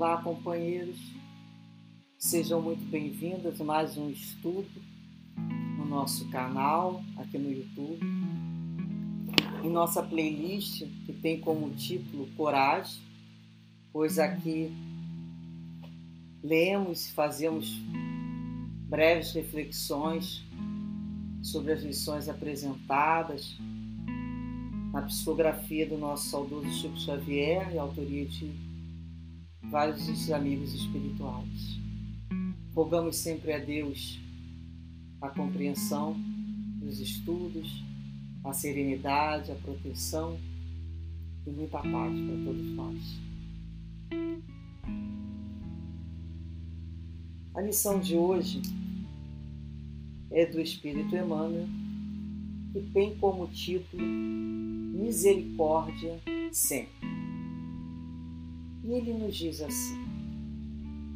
Olá, companheiros. Sejam muito bem-vindos a mais um estudo no nosso canal, aqui no YouTube. Em nossa playlist, que tem como título Coragem, pois aqui lemos e fazemos breves reflexões sobre as lições apresentadas na psicografia do nosso saudoso Chico Xavier autoria de vários dos amigos espirituais. Rogamos sempre a Deus a compreensão dos estudos, a serenidade, a proteção e muita paz para todos nós. A lição de hoje é do Espírito Emmanuel e tem como título Misericórdia sempre. Ele nos diz assim: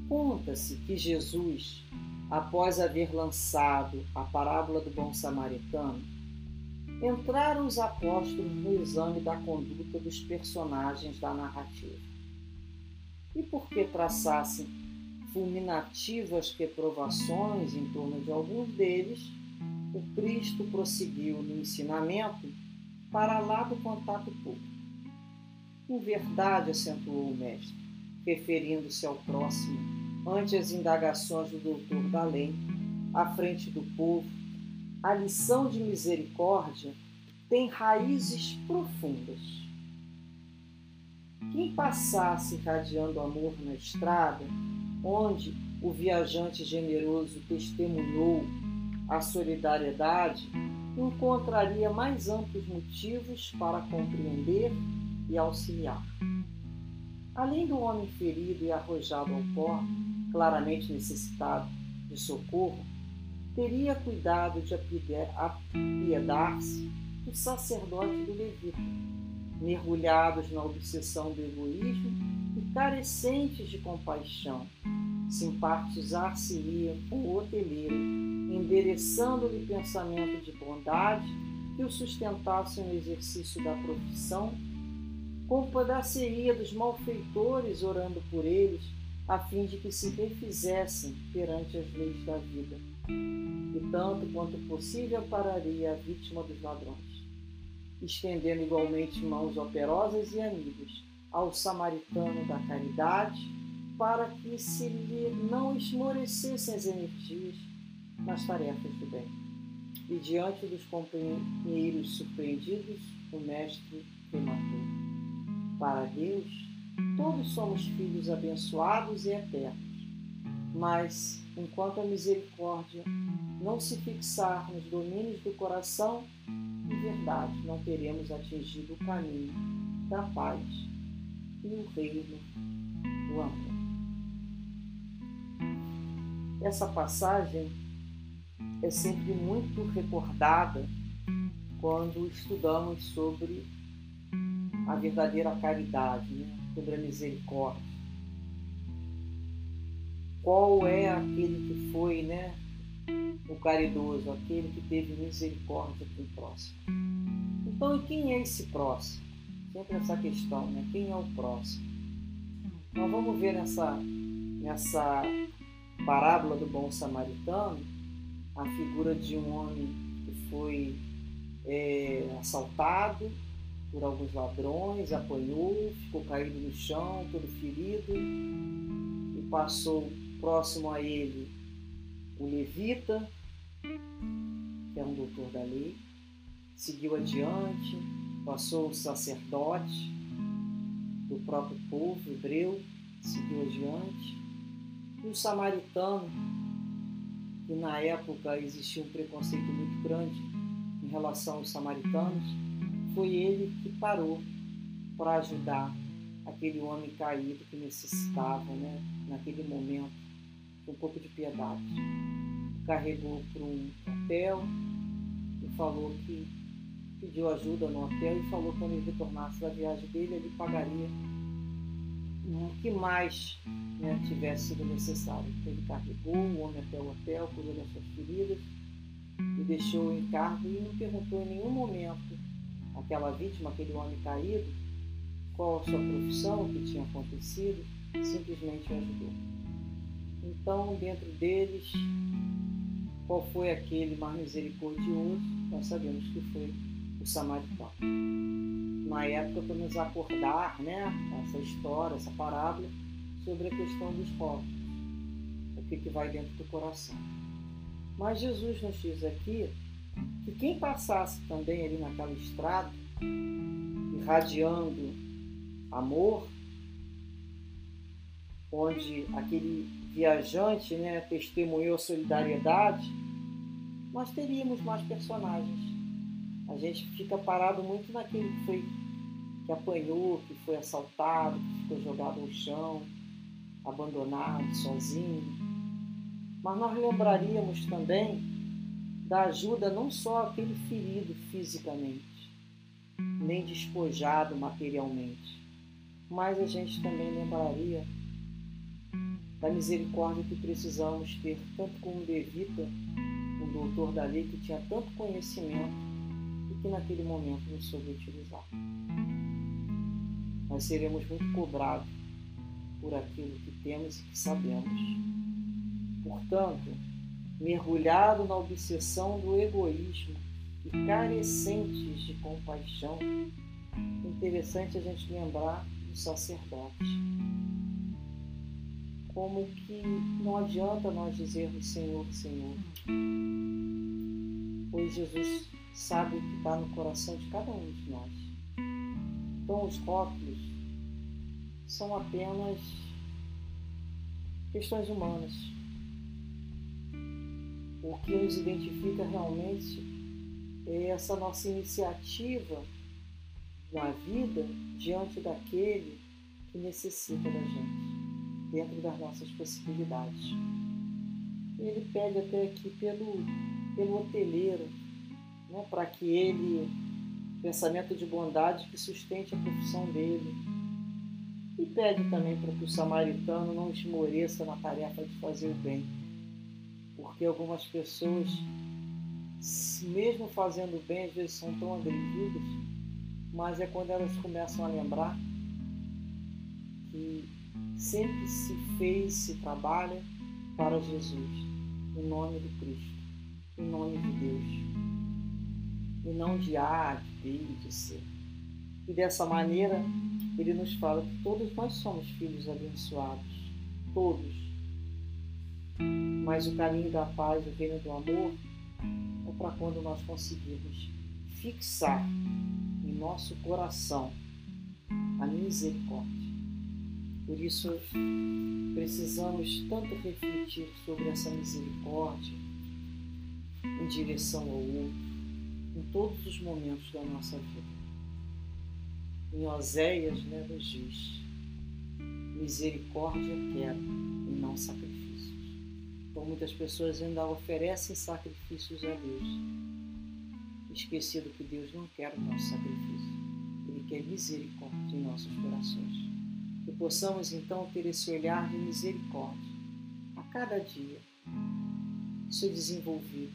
Conta-se que Jesus, após haver lançado a parábola do bom samaritano, entraram os apóstolos no exame da conduta dos personagens da narrativa. E por que traçassem fulminativas reprovações em torno de alguns deles, o Cristo prosseguiu no ensinamento para lá do contato público. Em verdade, acentuou o mestre, referindo-se ao próximo, ante as indagações do doutor da lei, à frente do povo, a lição de misericórdia tem raízes profundas. Quem passasse irradiando amor na estrada, onde o viajante generoso testemunhou a solidariedade, encontraria mais amplos motivos para compreender e auxiliar. Além do homem ferido e arrojado ao pó, claramente necessitado de socorro, teria cuidado de apiedar-se do sacerdote do levita, mergulhados na obsessão do egoísmo e carecentes de compaixão, simpatizar-se-ia com o hoteleiro, endereçando-lhe pensamento de bondade que o sustentasse no exercício da profissão, compadeceria dos malfeitores orando por eles, a fim de que se refizessem perante as leis da vida. E tanto quanto possível pararia a vítima dos ladrões, estendendo igualmente mãos operosas e amigas ao samaritano da caridade, para que se lhe não esmorecessem as energias nas tarefas do bem. E diante dos companheiros surpreendidos, o Mestre rematou. Para Deus, todos somos filhos abençoados e eternos, mas enquanto a misericórdia não se fixar nos domínios do coração, em verdade não teremos atingido o caminho da paz e o reino do amor. Essa passagem é sempre muito recordada quando estudamos sobre a verdadeira caridade, né? sobre a misericórdia. Qual é aquele que foi né, o caridoso, aquele que teve misericórdia com o próximo? Então, e quem é esse próximo? Sempre essa questão, né? Quem é o próximo? Nós vamos ver nessa, nessa parábola do bom samaritano a figura de um homem que foi é, assaltado por alguns ladrões, apanhou, ficou caído no chão, todo ferido, e passou próximo a ele o levita, que é um doutor da lei, seguiu adiante, passou o sacerdote do próprio povo hebreu, seguiu adiante, e o samaritano, que na época existia um preconceito muito grande em relação aos samaritanos, foi ele que parou para ajudar aquele homem caído que necessitava, né, naquele momento, um pouco de piedade. Carregou para um hotel e falou que pediu ajuda no hotel e falou que quando ele retornasse da viagem dele, ele pagaria o que mais né, tivesse sido necessário. Ele carregou o homem até o hotel, cuidou das suas feridas e deixou o encargo e não perguntou em nenhum momento àquela vítima, aquele homem caído, qual a sua profissão, o que tinha acontecido, simplesmente ajudou. Então, dentro deles, qual foi aquele mais misericordioso? Nós sabemos que foi o samaritano. Na época, para nos acordar, né, essa história, essa parábola, sobre a questão dos povos, o que, que vai dentro do coração. Mas Jesus nos diz aqui que quem passasse também ali naquela estrada, irradiando amor, onde aquele viajante né, testemunhou solidariedade, nós teríamos mais personagens. A gente fica parado muito naquele que foi que apanhou, que foi assaltado, que ficou jogado no chão, abandonado, sozinho. Mas nós lembraríamos também da ajuda não só aquele ferido fisicamente, nem despojado materialmente, mas a gente também lembraria da misericórdia que precisamos ter, tanto com o Levita, um doutor da lei que tinha tanto conhecimento e que naquele momento não soube utilizar. Nós seremos muito cobrados por aquilo que temos e que sabemos. Portanto, mergulhado na obsessão do egoísmo e carecentes de compaixão, interessante a gente lembrar do sacerdote como que não adianta nós dizermos Senhor, Senhor, pois Jesus sabe o que está no coração de cada um de nós. Então, os rótulos são apenas questões humanas. O que nos identifica realmente é essa nossa iniciativa na vida diante daquele que necessita da gente dentro das nossas possibilidades. Ele pede até aqui pelo, pelo hoteleiro, né, para que ele, pensamento de bondade que sustente a profissão dele. E pede também para que o samaritano não esmoreça na tarefa de fazer o bem. Porque algumas pessoas, mesmo fazendo bem, às vezes são tão agredidas, mas é quando elas começam a lembrar que sempre se fez, se trabalha para Jesus, em nome de Cristo, em nome de Deus, e não de A, de B, de C. E dessa maneira, ele nos fala que todos nós somos filhos abençoados, todos. Mas o caminho da paz, o reino do amor, é para quando nós conseguirmos fixar em nosso coração a misericórdia por isso, precisamos tanto refletir sobre essa misericórdia em direção ao outro, em todos os momentos da nossa vida. Em Oséias né, nos diz: misericórdia quero e não sacrifícios. Então, muitas pessoas ainda oferecem sacrifícios a Deus, esquecido que Deus não quer o nosso sacrifício, Ele quer misericórdia em nossos corações. Que possamos então ter esse olhar de misericórdia a cada dia, ser desenvolvido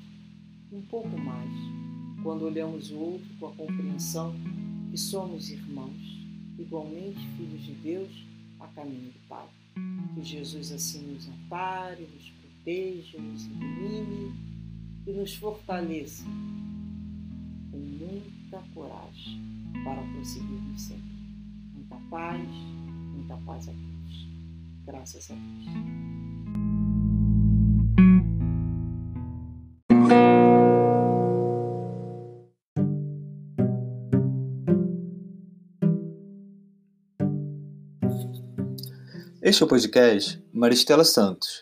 um pouco mais quando olhamos o outro com a compreensão que somos irmãos, igualmente filhos de Deus, a caminho do Pai. Que Jesus assim nos ampare, nos proteja, nos ilumine e nos fortaleça com muita coragem para prosseguirmos sempre. Muita paz muita paz a todos. Graças a Deus. Este é o podcast Maristela Santos,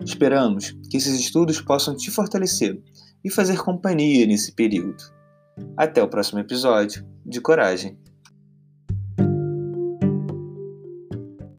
Esperamos que esses estudos possam te fortalecer e fazer companhia nesse período. Até o próximo episódio de Coragem.